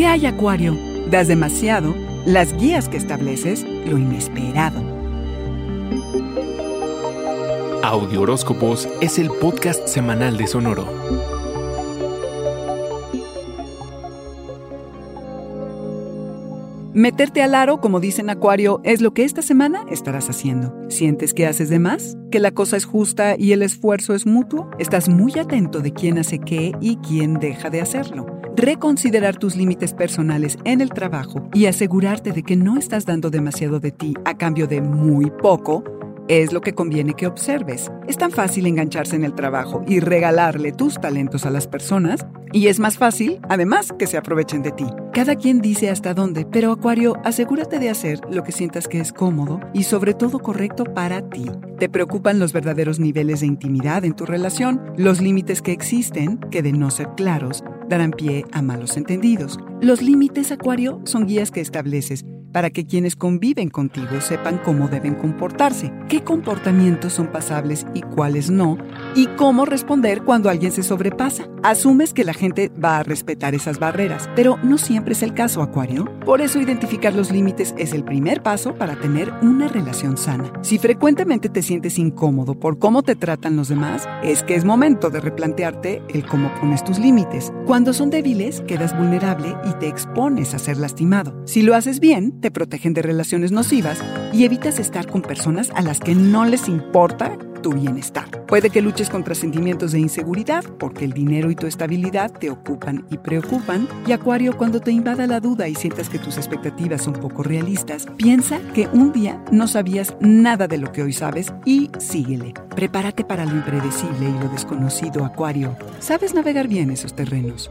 ¿Qué hay, Acuario? Das demasiado, las guías que estableces, lo inesperado. Audio Horóscopos es el podcast semanal de Sonoro. Meterte al aro, como dicen Acuario, es lo que esta semana estarás haciendo. ¿Sientes que haces de más? ¿Que la cosa es justa y el esfuerzo es mutuo? Estás muy atento de quién hace qué y quién deja de hacerlo. Reconsiderar tus límites personales en el trabajo y asegurarte de que no estás dando demasiado de ti a cambio de muy poco es lo que conviene que observes. Es tan fácil engancharse en el trabajo y regalarle tus talentos a las personas y es más fácil, además, que se aprovechen de ti. Cada quien dice hasta dónde, pero Acuario, asegúrate de hacer lo que sientas que es cómodo y sobre todo correcto para ti. Te preocupan los verdaderos niveles de intimidad en tu relación, los límites que existen, que de no ser claros, darán pie a malos entendidos. Los límites, Acuario, son guías que estableces para que quienes conviven contigo sepan cómo deben comportarse, qué comportamientos son pasables y cuáles no, y cómo responder cuando alguien se sobrepasa. Asumes que la gente va a respetar esas barreras, pero no siempre es el caso, Acuario. Por eso identificar los límites es el primer paso para tener una relación sana. Si frecuentemente te sientes incómodo por cómo te tratan los demás, es que es momento de replantearte el cómo pones tus límites. Cuando son débiles, quedas vulnerable y te expones a ser lastimado. Si lo haces bien, te protegen de relaciones nocivas y evitas estar con personas a las que no les importa tu bienestar. Puede que luches contra sentimientos de inseguridad porque el dinero y tu estabilidad te ocupan y preocupan. Y Acuario, cuando te invada la duda y sientas que tus expectativas son poco realistas, piensa que un día no sabías nada de lo que hoy sabes y síguele. Prepárate para lo impredecible y lo desconocido, Acuario. Sabes navegar bien esos terrenos.